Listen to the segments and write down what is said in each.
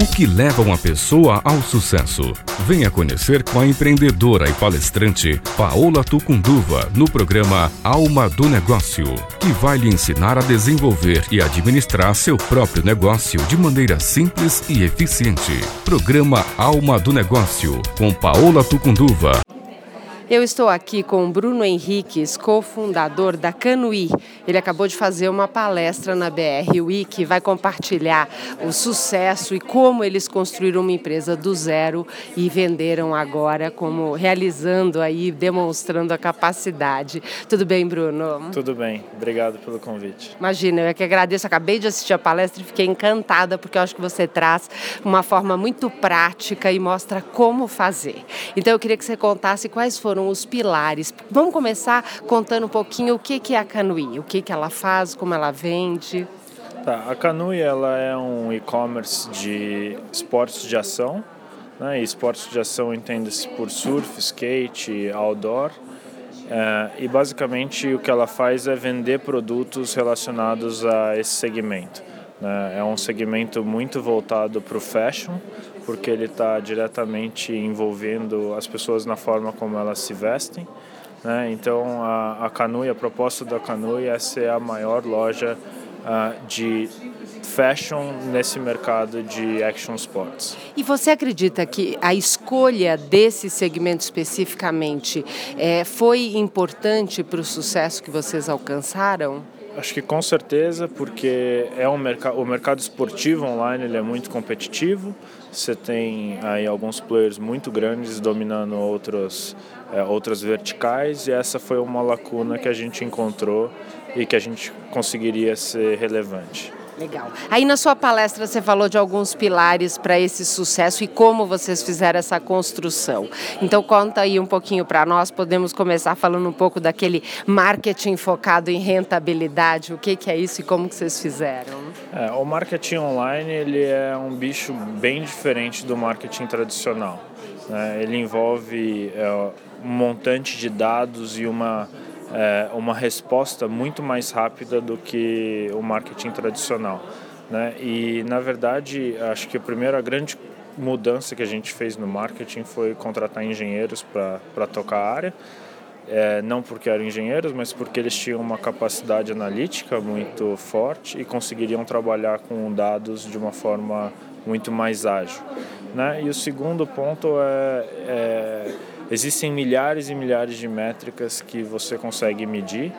O que leva uma pessoa ao sucesso? Venha conhecer com a empreendedora e palestrante Paola Tucunduva no programa Alma do Negócio, que vai lhe ensinar a desenvolver e administrar seu próprio negócio de maneira simples e eficiente. Programa Alma do Negócio com Paola Tucunduva. Eu estou aqui com Bruno Henriques, cofundador da Canuí. Ele acabou de fazer uma palestra na BR Week, vai compartilhar o sucesso e como eles construíram uma empresa do zero e venderam agora, como realizando aí, demonstrando a capacidade. Tudo bem, Bruno? Tudo bem, obrigado pelo convite. Imagina, eu é que agradeço. Acabei de assistir a palestra e fiquei encantada porque eu acho que você traz uma forma muito prática e mostra como fazer. Então eu queria que você contasse quais foram os pilares. Vamos começar contando um pouquinho o que, que é a Canui, o que, que ela faz, como ela vende. Tá, a Canui ela é um e-commerce de esportes de ação. Né? E esportes de ação entende-se por surf, skate, outdoor. É, e basicamente o que ela faz é vender produtos relacionados a esse segmento. Né? É um segmento muito voltado para o fashion, porque ele está diretamente envolvendo as pessoas na forma como elas se vestem. Né? Então, a, a Canui, a proposta da Canui é ser a maior loja uh, de fashion nesse mercado de action sports. E você acredita que a escolha desse segmento especificamente é, foi importante para o sucesso que vocês alcançaram? Acho que com certeza, porque é um mercado, o mercado esportivo online ele é muito competitivo. Você tem aí alguns players muito grandes dominando outros, é, outras verticais e essa foi uma lacuna que a gente encontrou e que a gente conseguiria ser relevante. Legal. Aí na sua palestra você falou de alguns pilares para esse sucesso e como vocês fizeram essa construção. Então conta aí um pouquinho para nós. Podemos começar falando um pouco daquele marketing focado em rentabilidade. O que, que é isso e como que vocês fizeram? É, o marketing online ele é um bicho bem diferente do marketing tradicional. Né? Ele envolve é, um montante de dados e uma é, uma resposta muito mais rápida do que o marketing tradicional. Né? E, na verdade, acho que a primeira grande mudança que a gente fez no marketing foi contratar engenheiros para tocar a área. É, não porque eram engenheiros, mas porque eles tinham uma capacidade analítica muito forte e conseguiriam trabalhar com dados de uma forma muito mais ágil. Né? E o segundo ponto é, é Existem milhares e milhares de métricas que você consegue medir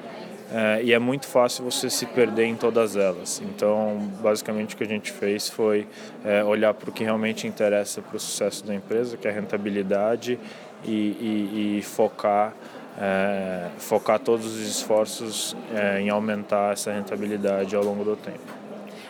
é, e é muito fácil você se perder em todas elas. Então, basicamente, o que a gente fez foi é, olhar para o que realmente interessa para o sucesso da empresa, que é a rentabilidade, e, e, e focar, é, focar todos os esforços em aumentar essa rentabilidade ao longo do tempo.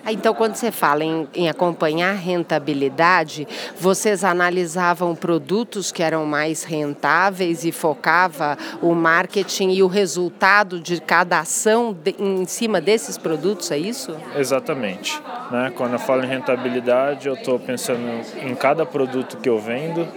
Então, quando você fala em, em, acompanhar rentabilidade, vocês analisavam produtos que eram mais rentáveis e focava o marketing e o resultado de cada ação de, em cima desses produtos, é isso? Exatamente. Né? Quando eu falo em rentabilidade, eu estou pensando em cada produto que eu vendo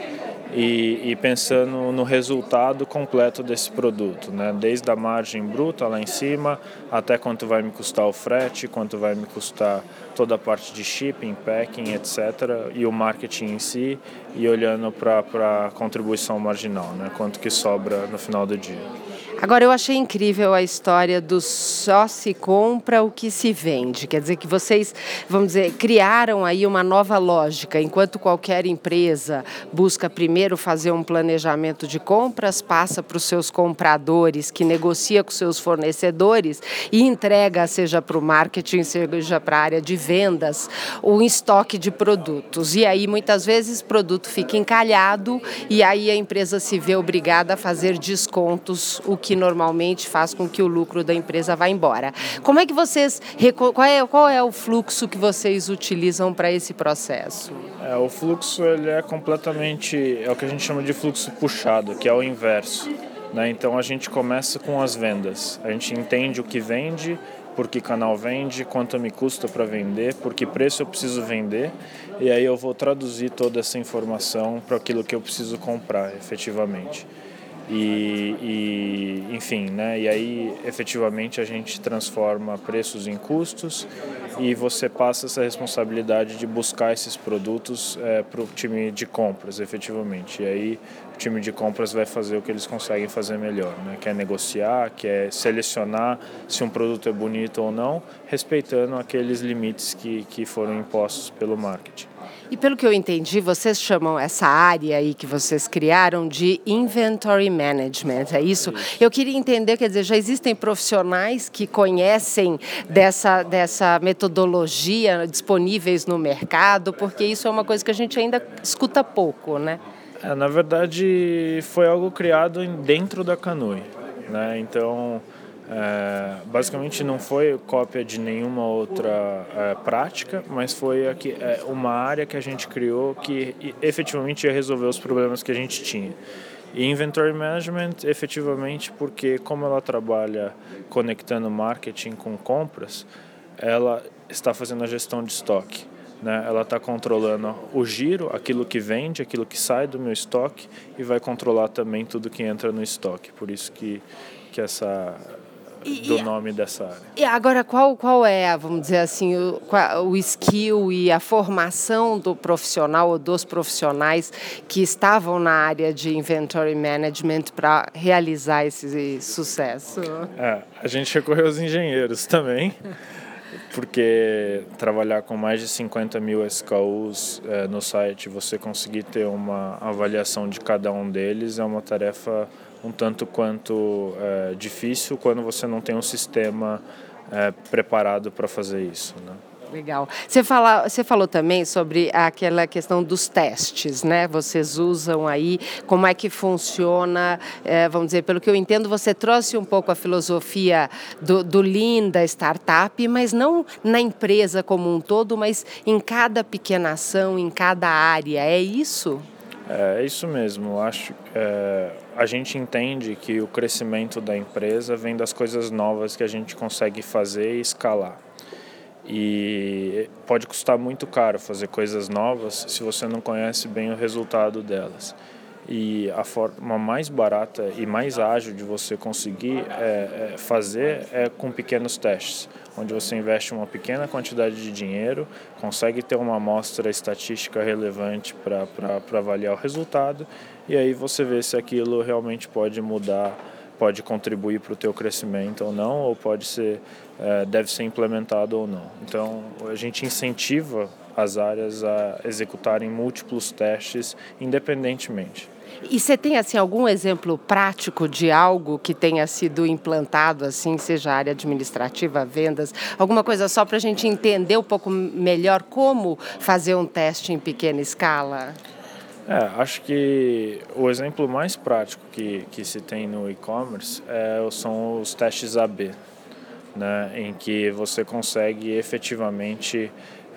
e, e, pensando no resultado completo desse produto, né? desde a margem bruta lá em cima até quanto vai me custar o frete, quanto vai me custar toda a parte de shipping, packing, etc. e o marketing em si e olhando para a contribuição marginal, né? quanto que sobra no final do dia. Agora, eu achei incrível a história do só se compra o que se vende. Quer dizer que vocês, vamos dizer, criaram aí uma nova lógica. Enquanto qualquer empresa busca primeiro fazer um planejamento de compras, passa para os seus compradores, que negocia com seus fornecedores e entrega, seja para o marketing, seja para a área de vendas, o estoque de produtos. E aí, muitas vezes, o produto fica encalhado e aí a empresa se vê obrigada a fazer descontos, o que normalmente faz com que o lucro da empresa vá embora. Como é que vocês, qual é, qual é o fluxo que vocês utilizam para esse processo? É, o fluxo ele é completamente, é o que a gente chama de fluxo puxado, que é o inverso. Né? Então a gente começa com as vendas, a gente entende o que vende, por que canal vende, quanto me custa para vender, por que preço eu preciso vender, e aí eu vou traduzir toda essa informação para aquilo que eu preciso comprar efetivamente. E, e, enfim, né? E aí efetivamente a gente transforma preços em custos e você passa essa responsabilidade de buscar esses produtos é, para o time de compras, efetivamente. E aí o time de compras vai fazer o que eles conseguem fazer melhor, né? Que é negociar, que é selecionar se um produto é bonito ou não, respeitando aqueles limites que, que foram impostos pelo marketing. E pelo que eu entendi, vocês chamam essa área aí que vocês criaram de inventory management, é isso? isso? Eu queria entender, quer dizer, já existem profissionais que conhecem dessa, dessa metodologia disponíveis no mercado, porque isso é uma coisa que a gente ainda escuta pouco, né? É, na verdade, foi algo criado dentro da Canui, né? Então, é, basicamente não foi cópia de nenhuma outra é, prática, mas foi aqui, é, uma área que a gente criou que efetivamente ia resolver os problemas que a gente tinha. E Inventory Management, efetivamente, porque como ela trabalha conectando marketing com compras, ela está fazendo a gestão de estoque. Né? Ela está controlando o giro, aquilo que vende, aquilo que sai do meu estoque e vai controlar também tudo que entra no estoque. Por isso que, que essa do e, nome dessa área. E agora, qual, qual é, vamos dizer assim, o, o skill e a formação do profissional ou dos profissionais que estavam na área de inventory management para realizar esse sucesso? É, a gente recorreu aos engenheiros também. porque trabalhar com mais de 50 mil SKUs é, no site, você conseguir ter uma avaliação de cada um deles é uma tarefa um tanto quanto é, difícil quando você não tem um sistema é, preparado para fazer isso. Né? Legal. Você, fala, você falou também sobre aquela questão dos testes, né? Vocês usam aí, como é que funciona, é, vamos dizer, pelo que eu entendo, você trouxe um pouco a filosofia do, do Lean, da startup, mas não na empresa como um todo, mas em cada pequena ação, em cada área. É isso? É, é isso mesmo. Acho é, a gente entende que o crescimento da empresa vem das coisas novas que a gente consegue fazer e escalar. E pode custar muito caro fazer coisas novas se você não conhece bem o resultado delas. E a forma mais barata e mais ágil de você conseguir é, é fazer é com pequenos testes, onde você investe uma pequena quantidade de dinheiro, consegue ter uma amostra estatística relevante para avaliar o resultado e aí você vê se aquilo realmente pode mudar, pode contribuir para o teu crescimento ou não, ou pode ser, é, deve ser implementado ou não. Então a gente incentiva as áreas a executarem múltiplos testes independentemente. E você tem assim algum exemplo prático de algo que tenha sido implantado assim, seja área administrativa, vendas, alguma coisa só para a gente entender um pouco melhor como fazer um teste em pequena escala? É, acho que o exemplo mais prático que, que se tem no e-commerce é, são os testes AB, né, em que você consegue efetivamente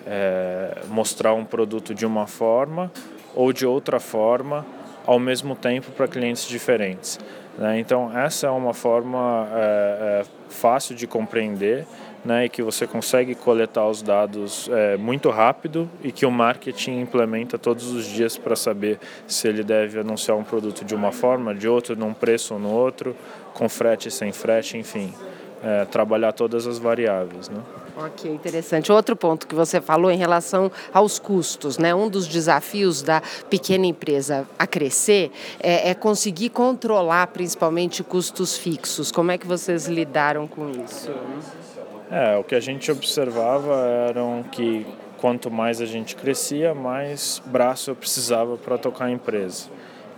é, mostrar um produto de uma forma ou de outra forma ao mesmo tempo para clientes diferentes. Né? Então, essa é uma forma é, é, fácil de compreender né, e que você consegue coletar os dados é, muito rápido e que o marketing implementa todos os dias para saber se ele deve anunciar um produto de uma forma, de outra, num preço ou no outro, com frete, sem frete, enfim, é, trabalhar todas as variáveis. Né? Ok, interessante. Outro ponto que você falou em relação aos custos, né? Um dos desafios da pequena empresa a crescer é, é conseguir controlar principalmente custos fixos. Como é que vocês lidaram com isso? É, o que a gente observava eram que quanto mais a gente crescia, mais braço eu precisava para tocar a empresa.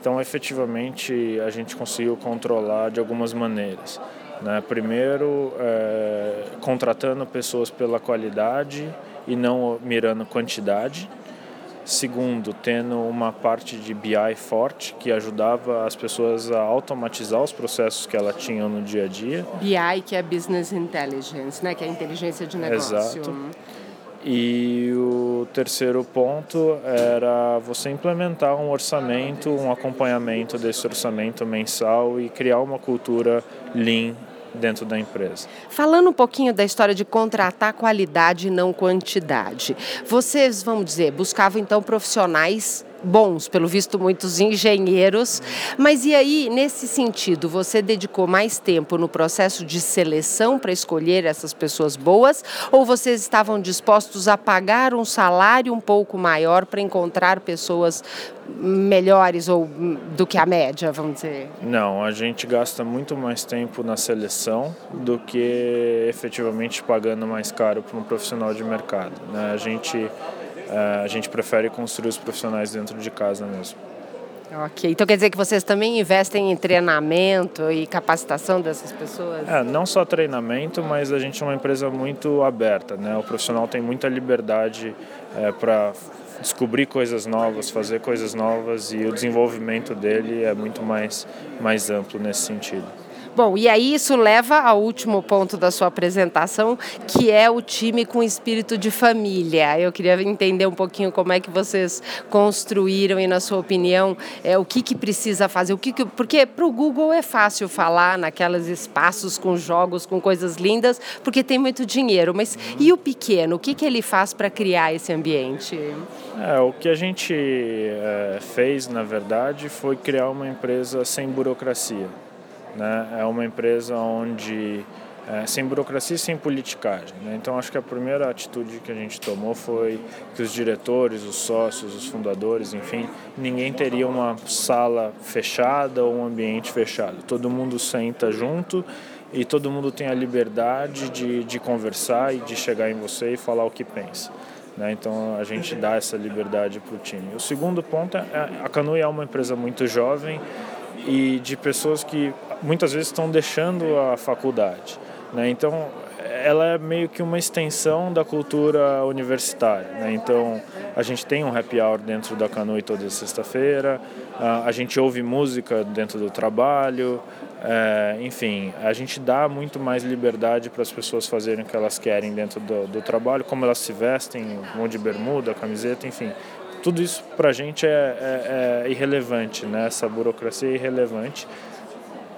Então, efetivamente, a gente conseguiu controlar de algumas maneiras. Né? Primeiro, é, contratando pessoas pela qualidade e não mirando quantidade. Segundo, tendo uma parte de BI forte que ajudava as pessoas a automatizar os processos que ela tinham no dia a dia. BI, que é Business Intelligence, né? que é inteligência de negócio. Exato. E o terceiro ponto era você implementar um orçamento, um acompanhamento desse orçamento mensal e criar uma cultura lean dentro da empresa. Falando um pouquinho da história de contratar qualidade e não quantidade. Vocês, vamos dizer, buscavam então profissionais bons, pelo visto muitos engenheiros. Mas e aí, nesse sentido, você dedicou mais tempo no processo de seleção para escolher essas pessoas boas ou vocês estavam dispostos a pagar um salário um pouco maior para encontrar pessoas melhores ou do que a média, vamos dizer? Não, a gente gasta muito mais tempo na seleção do que efetivamente pagando mais caro para um profissional de mercado. Né? A gente a gente prefere construir os profissionais dentro de casa mesmo. Ok, então quer dizer que vocês também investem em treinamento e capacitação dessas pessoas? É, não só treinamento, mas a gente é uma empresa muito aberta, né? O profissional tem muita liberdade é, para descobrir coisas novas, fazer coisas novas e o desenvolvimento dele é muito mais, mais amplo nesse sentido. Bom, e aí isso leva ao último ponto da sua apresentação, que é o time com espírito de família. Eu queria entender um pouquinho como é que vocês construíram e, na sua opinião, é, o que, que precisa fazer. O que, que porque para o Google é fácil falar naqueles espaços com jogos, com coisas lindas, porque tem muito dinheiro. Mas e o pequeno? O que, que ele faz para criar esse ambiente? É, o que a gente é, fez, na verdade, foi criar uma empresa sem burocracia. Né? É uma empresa onde é, sem burocracia e sem politicagem. Né? Então acho que a primeira atitude que a gente tomou foi que os diretores, os sócios, os fundadores, enfim, ninguém teria uma sala fechada ou um ambiente fechado. Todo mundo senta junto e todo mundo tem a liberdade de, de conversar e de chegar em você e falar o que pensa. Né? Então a gente dá essa liberdade para o time. O segundo ponto é a Canui é uma empresa muito jovem e de pessoas que muitas vezes estão deixando a faculdade. Né? Então, ela é meio que uma extensão da cultura universitária. Né? Então, a gente tem um happy hour dentro da Canoe toda sexta-feira, a gente ouve música dentro do trabalho, é, enfim, a gente dá muito mais liberdade para as pessoas fazerem o que elas querem dentro do, do trabalho, como elas se vestem, mão de bermuda, camiseta, enfim tudo isso para a gente é, é, é, irrelevante, né? essa burocracia é irrelevante,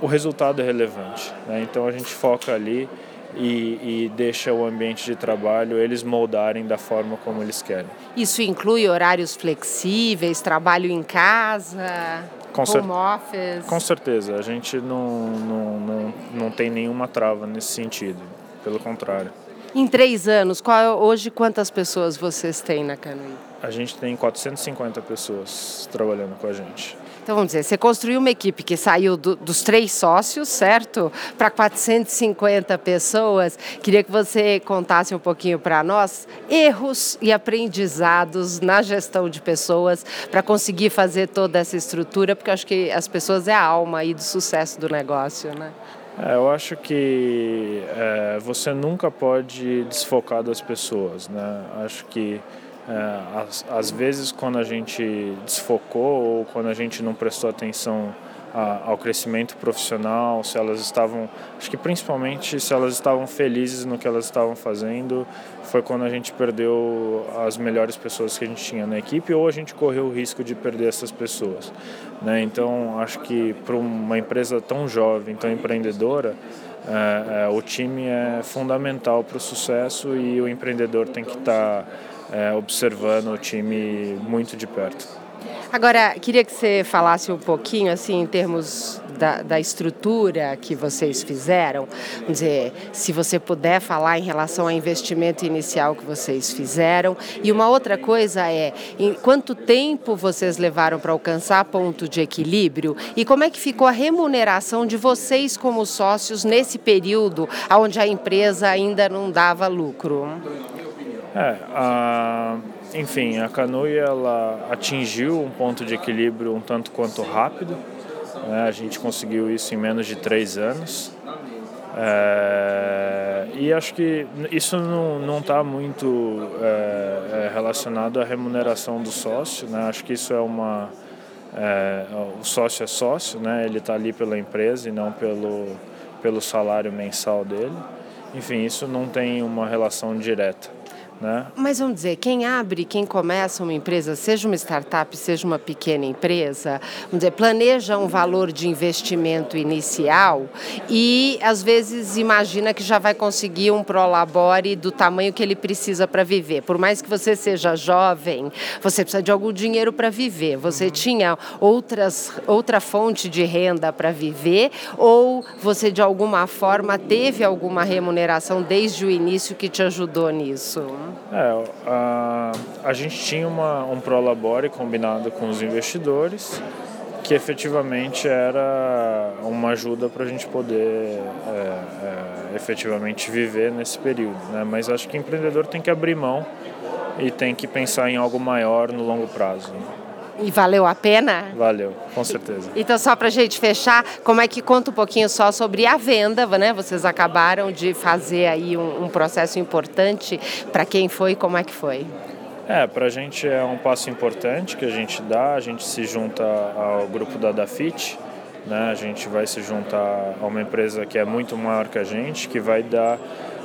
o resultado é relevante. Né? Então a gente foca ali e, e, deixa o ambiente de trabalho eles moldarem da forma como eles querem. Isso inclui horários flexíveis, trabalho em casa, com home office? Com certeza, a gente não, não, não, não tem nenhuma trava nesse sentido, pelo contrário. Em três anos, qual, hoje quantas pessoas vocês têm na Canoe? A gente tem 450 pessoas trabalhando com a gente. Então vamos dizer, você construiu uma equipe que saiu do, dos três sócios, certo? Para 450 pessoas. Queria que você contasse um pouquinho para nós erros e aprendizados na gestão de pessoas para conseguir fazer toda essa estrutura, porque eu acho que as pessoas é a alma aí do sucesso do negócio, né? É, eu acho que é, você nunca pode desfocar das pessoas, né? Acho que é, às, às, vezes, quando a gente desfocou ou quando a gente não prestou atenção a, ao crescimento profissional, se elas estavam, acho que principalmente se elas estavam felizes no que elas estavam fazendo, foi quando a gente perdeu as melhores pessoas que a gente tinha na equipe ou a gente correu o risco de perder essas pessoas. Né? Então, acho que para uma empresa tão jovem, tão empreendedora, é, é, o time é fundamental para o sucesso e o empreendedor tem que estar tá, é, observando o time muito de perto. Agora, queria que você falasse um pouquinho, assim, em termos da, da, estrutura que vocês fizeram. Vamos dizer, se você puder falar em relação ao investimento inicial que vocês fizeram. E uma outra coisa é, em quanto tempo vocês levaram para alcançar ponto de equilíbrio e como é que ficou a remuneração de vocês como sócios nesse período onde a empresa ainda não dava lucro? É, a enfim, a Canoe ela atingiu um ponto de equilíbrio um tanto quanto rápido. Né? A gente conseguiu isso em menos de três anos. É, e acho que isso não está muito é, é, relacionado à remuneração do sócio. Né? Acho que isso é uma. É, o sócio é sócio, né? ele está ali pela empresa e não pelo, pelo salário mensal dele. Enfim, isso não tem uma relação direta. Né? Mas vamos dizer, quem abre, quem começa uma empresa, seja uma startup, seja uma pequena empresa, vamos dizer, planeja um valor de investimento inicial e às vezes imagina que já vai conseguir um prolabore do tamanho que ele precisa para viver. Por mais que você seja jovem, você precisa de algum dinheiro para viver. Você uhum. tinha outras, outra fonte de renda para viver ou você de alguma forma teve alguma remuneração desde o início que te ajudou nisso? É, a, a gente tinha uma, um Prolabore combinado com os investidores, que efetivamente era uma ajuda para a gente poder é, é, efetivamente viver nesse período. Né? Mas acho que o empreendedor tem que abrir mão e tem que pensar em algo maior no longo prazo. E valeu a pena? Valeu, com certeza. Então, só para a gente fechar, como é que conta um pouquinho só sobre a venda, né? Vocês acabaram de fazer aí um, um processo importante. Para quem foi, como é que foi? É, para a gente é um passo importante que a gente dá. A gente se junta ao grupo da Dafit, né? A gente vai se juntar a uma empresa que é muito maior que a gente, que vai dar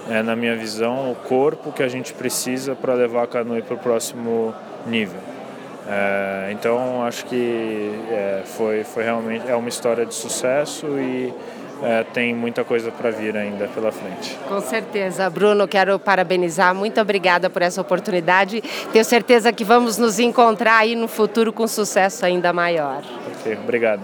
é, na minha visão, o corpo que a gente precisa para levar a Canoe para o próximo nível. É, então acho que é, foi, foi realmente é uma história de sucesso e é, tem muita coisa para vir ainda pela frente. Com certeza, Bruno, quero parabenizar. Muito obrigada por essa oportunidade. Tenho certeza que vamos nos encontrar aí no futuro com sucesso ainda maior. Ok, obrigado.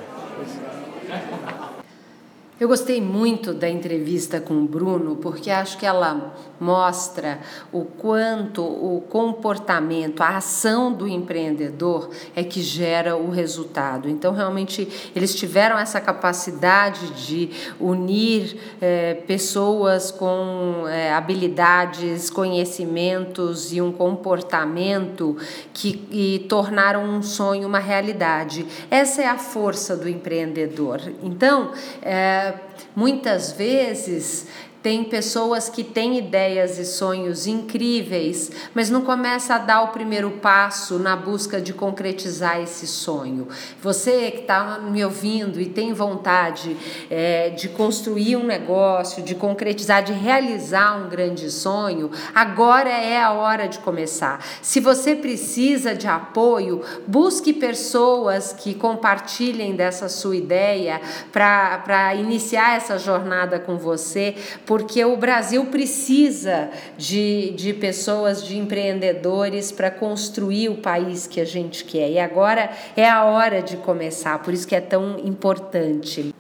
Eu gostei muito da entrevista com o Bruno porque acho que ela mostra o quanto o comportamento, a ação do empreendedor é que gera o resultado. Então, realmente, eles tiveram essa capacidade de unir é, pessoas com é, habilidades, conhecimentos e um comportamento que e tornaram um sonho uma realidade. Essa é a força do empreendedor. Então, é, muitas vezes tem pessoas que têm ideias e sonhos incríveis, mas não começa a dar o primeiro passo na busca de concretizar esse sonho. Você que está me ouvindo e tem vontade é, de construir um negócio, de concretizar, de realizar um grande sonho, agora é a hora de começar. Se você precisa de apoio, busque pessoas que compartilhem dessa sua ideia para iniciar essa jornada com você porque o Brasil precisa de, de pessoas, de empreendedores para construir o país que a gente quer. E agora é a hora de começar, por isso que é tão importante.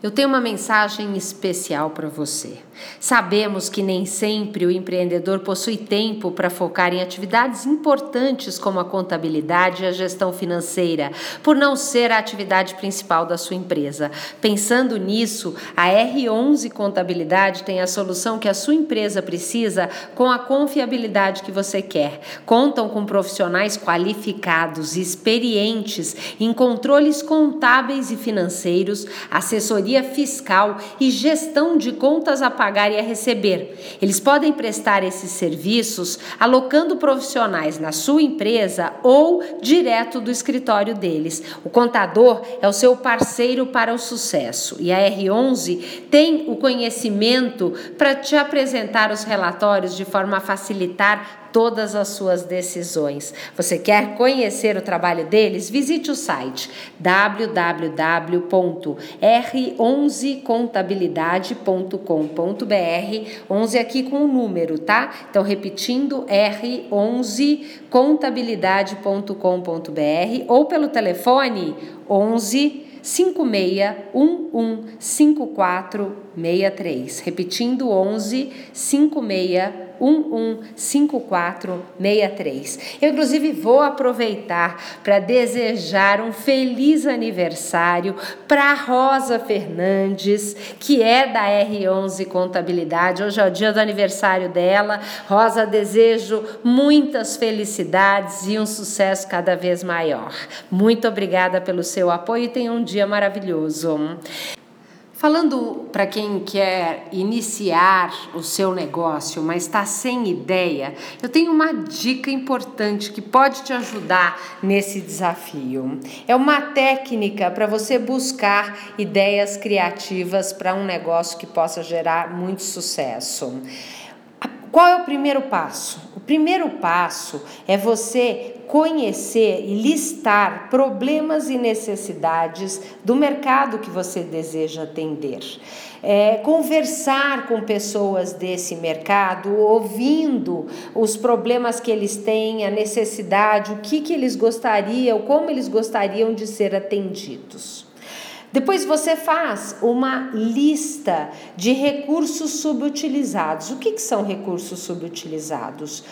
Eu tenho uma mensagem especial para você. Sabemos que nem sempre o empreendedor possui tempo para focar em atividades importantes como a contabilidade e a gestão financeira, por não ser a atividade principal da sua empresa. Pensando nisso, a R11 Contabilidade tem a solução que a sua empresa precisa com a confiabilidade que você quer. Contam com profissionais qualificados experientes em controles contábeis e financeiros, assessoria fiscal e gestão de contas a pagar e a receber. Eles podem prestar esses serviços alocando profissionais na sua empresa ou direto do escritório deles. O contador é o seu parceiro para o sucesso e a R11 tem o conhecimento para te apresentar os relatórios de forma a facilitar todas as suas decisões. Você quer conhecer o trabalho deles? Visite o site www.r11contabilidade.com.br 11 aqui com o número, tá? Então repetindo r11contabilidade.com.br ou pelo telefone 11 5611 5463. Repetindo 11 56 115463. Eu, inclusive, vou aproveitar para desejar um feliz aniversário para Rosa Fernandes, que é da R11 Contabilidade. Hoje é o dia do aniversário dela. Rosa, desejo muitas felicidades e um sucesso cada vez maior. Muito obrigada pelo seu apoio e tenha um dia maravilhoso. Falando para quem quer iniciar o seu negócio, mas está sem ideia, eu tenho uma dica importante que pode te ajudar nesse desafio. É uma técnica para você buscar ideias criativas para um negócio que possa gerar muito sucesso. qual é o primeiro passo? O primeiro passo é você conhecer e listar problemas e necessidades do mercado que você deseja atender. É, conversar com pessoas desse mercado, ouvindo os problemas que eles têm, a necessidade, o que, que eles gostariam, como eles gostariam de ser atendidos. Depois você faz uma lista de recursos subutilizados. O que, que são recursos subutilizados?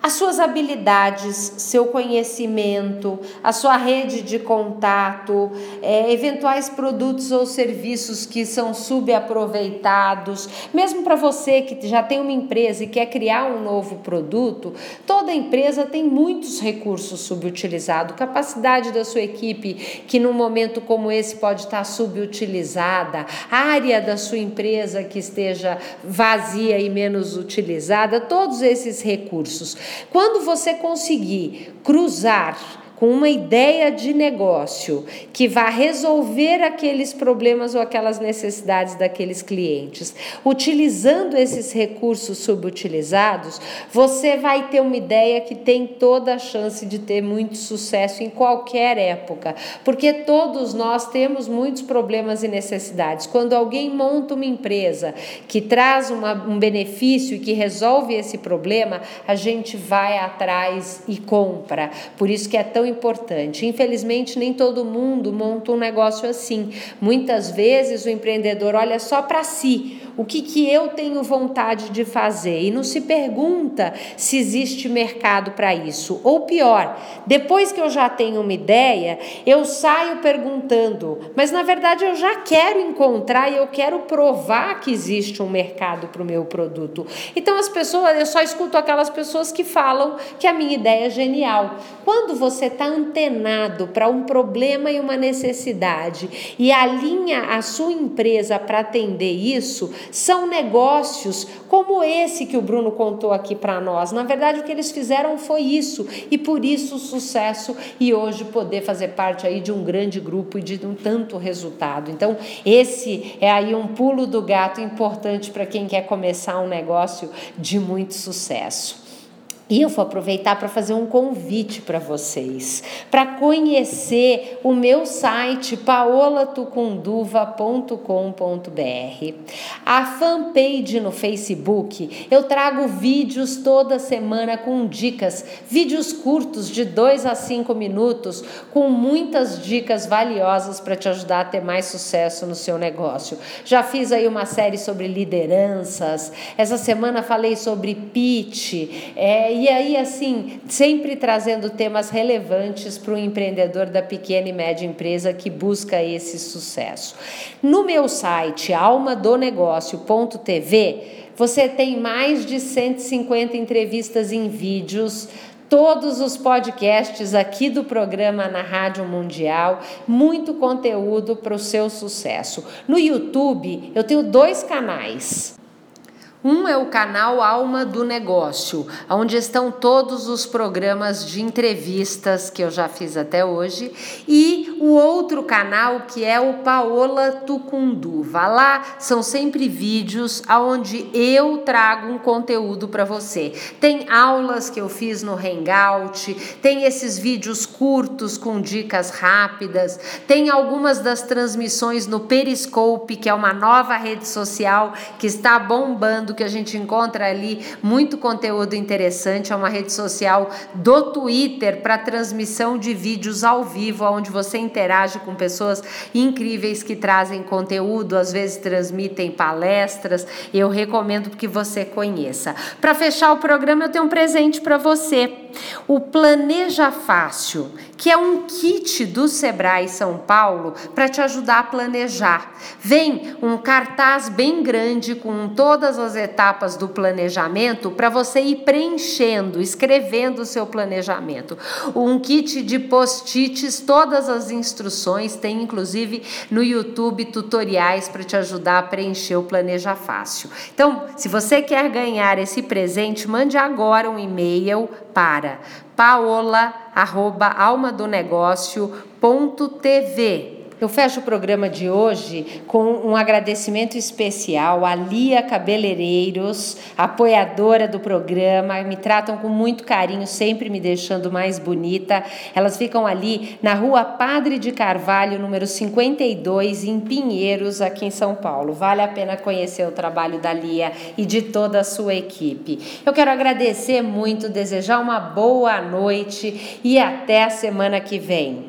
As suas habilidades, seu conhecimento, a sua rede de contato, é, eventuais produtos ou serviços que são subaproveitados, mesmo para você que já tem uma empresa e quer criar um novo produto, toda empresa tem muitos recursos subutilizados, capacidade da sua equipe que num momento como esse pode estar subutilizada, área da sua empresa que esteja vazia e menos utilizada, todos esses recursos. Quando você conseguir cruzar com uma ideia de negócio que vá resolver aqueles problemas ou aquelas necessidades daqueles clientes, utilizando esses recursos subutilizados, você vai ter uma ideia que tem toda a chance de ter muito sucesso em qualquer época, porque todos nós temos muitos problemas e necessidades. Quando alguém monta uma empresa que traz uma, um benefício e que resolve esse problema, a gente vai atrás e compra. Por isso que é tão importante. Infelizmente, nem todo mundo monta um negócio assim. Muitas vezes o empreendedor olha só para si o que, que eu tenho vontade de fazer e não se pergunta se existe mercado para isso. Ou pior, depois que eu já tenho uma ideia, eu saio perguntando, mas na verdade eu já quero encontrar e eu quero provar que existe um mercado para o meu produto. Então as pessoas, eu só escuto aquelas pessoas que falam que a minha ideia é genial. Quando você está antenado para um problema e uma necessidade e alinha a sua empresa para atender isso, são negócios como esse que o Bruno contou aqui para nós. Na verdade, o que eles fizeram foi isso e por isso o sucesso e hoje poder fazer parte aí de um grande grupo e de um tanto resultado. Então, esse é aí um pulo do gato importante para quem quer começar um negócio de muito sucesso. E eu vou aproveitar para fazer um convite para vocês, para conhecer o meu site paolatucunduva.com.br. A fanpage no Facebook, eu trago vídeos toda semana com dicas, vídeos curtos de 2 a 5 minutos, com muitas dicas valiosas para te ajudar a ter mais sucesso no seu negócio. Já fiz aí uma série sobre lideranças, essa semana falei sobre pitch, é, e aí, assim, sempre trazendo temas relevantes para o empreendedor da pequena e média empresa que busca esse sucesso. No meu site, almadonegócio.tv, você tem mais de 150 entrevistas em vídeos todos os podcasts aqui do programa na Rádio Mundial, muito conteúdo para o seu sucesso. No YouTube, eu tenho dois canais. Um é o canal Alma do Negócio, onde estão todos os programas de entrevistas que eu já fiz até hoje, e o outro canal que é o Paola Tucundu. Vá lá, são sempre vídeos onde eu trago um conteúdo para você. Tem aulas que eu fiz no Hangout, tem esses vídeos curtos com dicas rápidas, tem algumas das transmissões no Periscope, que é uma nova rede social que está bombando que a gente encontra ali muito conteúdo interessante. É uma rede social do Twitter para transmissão de vídeos ao vivo, onde você interage com pessoas incríveis que trazem conteúdo, às vezes transmitem palestras. Eu recomendo que você conheça. Para fechar o programa, eu tenho um presente para você. O Planeja Fácil, que é um kit do Sebrae São Paulo para te ajudar a planejar. Vem um cartaz bem grande com todas as etapas do planejamento para você ir preenchendo, escrevendo o seu planejamento. Um kit de post-its, todas as instruções, tem inclusive no YouTube tutoriais para te ajudar a preencher o Planeja Fácil. Então, se você quer ganhar esse presente, mande agora um e-mail para paola@almadonegócio.tv Eu fecho o programa de hoje com um agradecimento especial à Lia Cabeleireiros, apoiadora do programa, me tratam com muito carinho, sempre me deixando mais bonita. Elas ficam ali na rua Padre de Carvalho, número 52, em Pinheiros, aqui em São Paulo. Vale a pena conhecer o trabalho da Lia e de toda a sua equipe. Eu quero agradecer muito, desejar uma boa noite e até a semana que vem.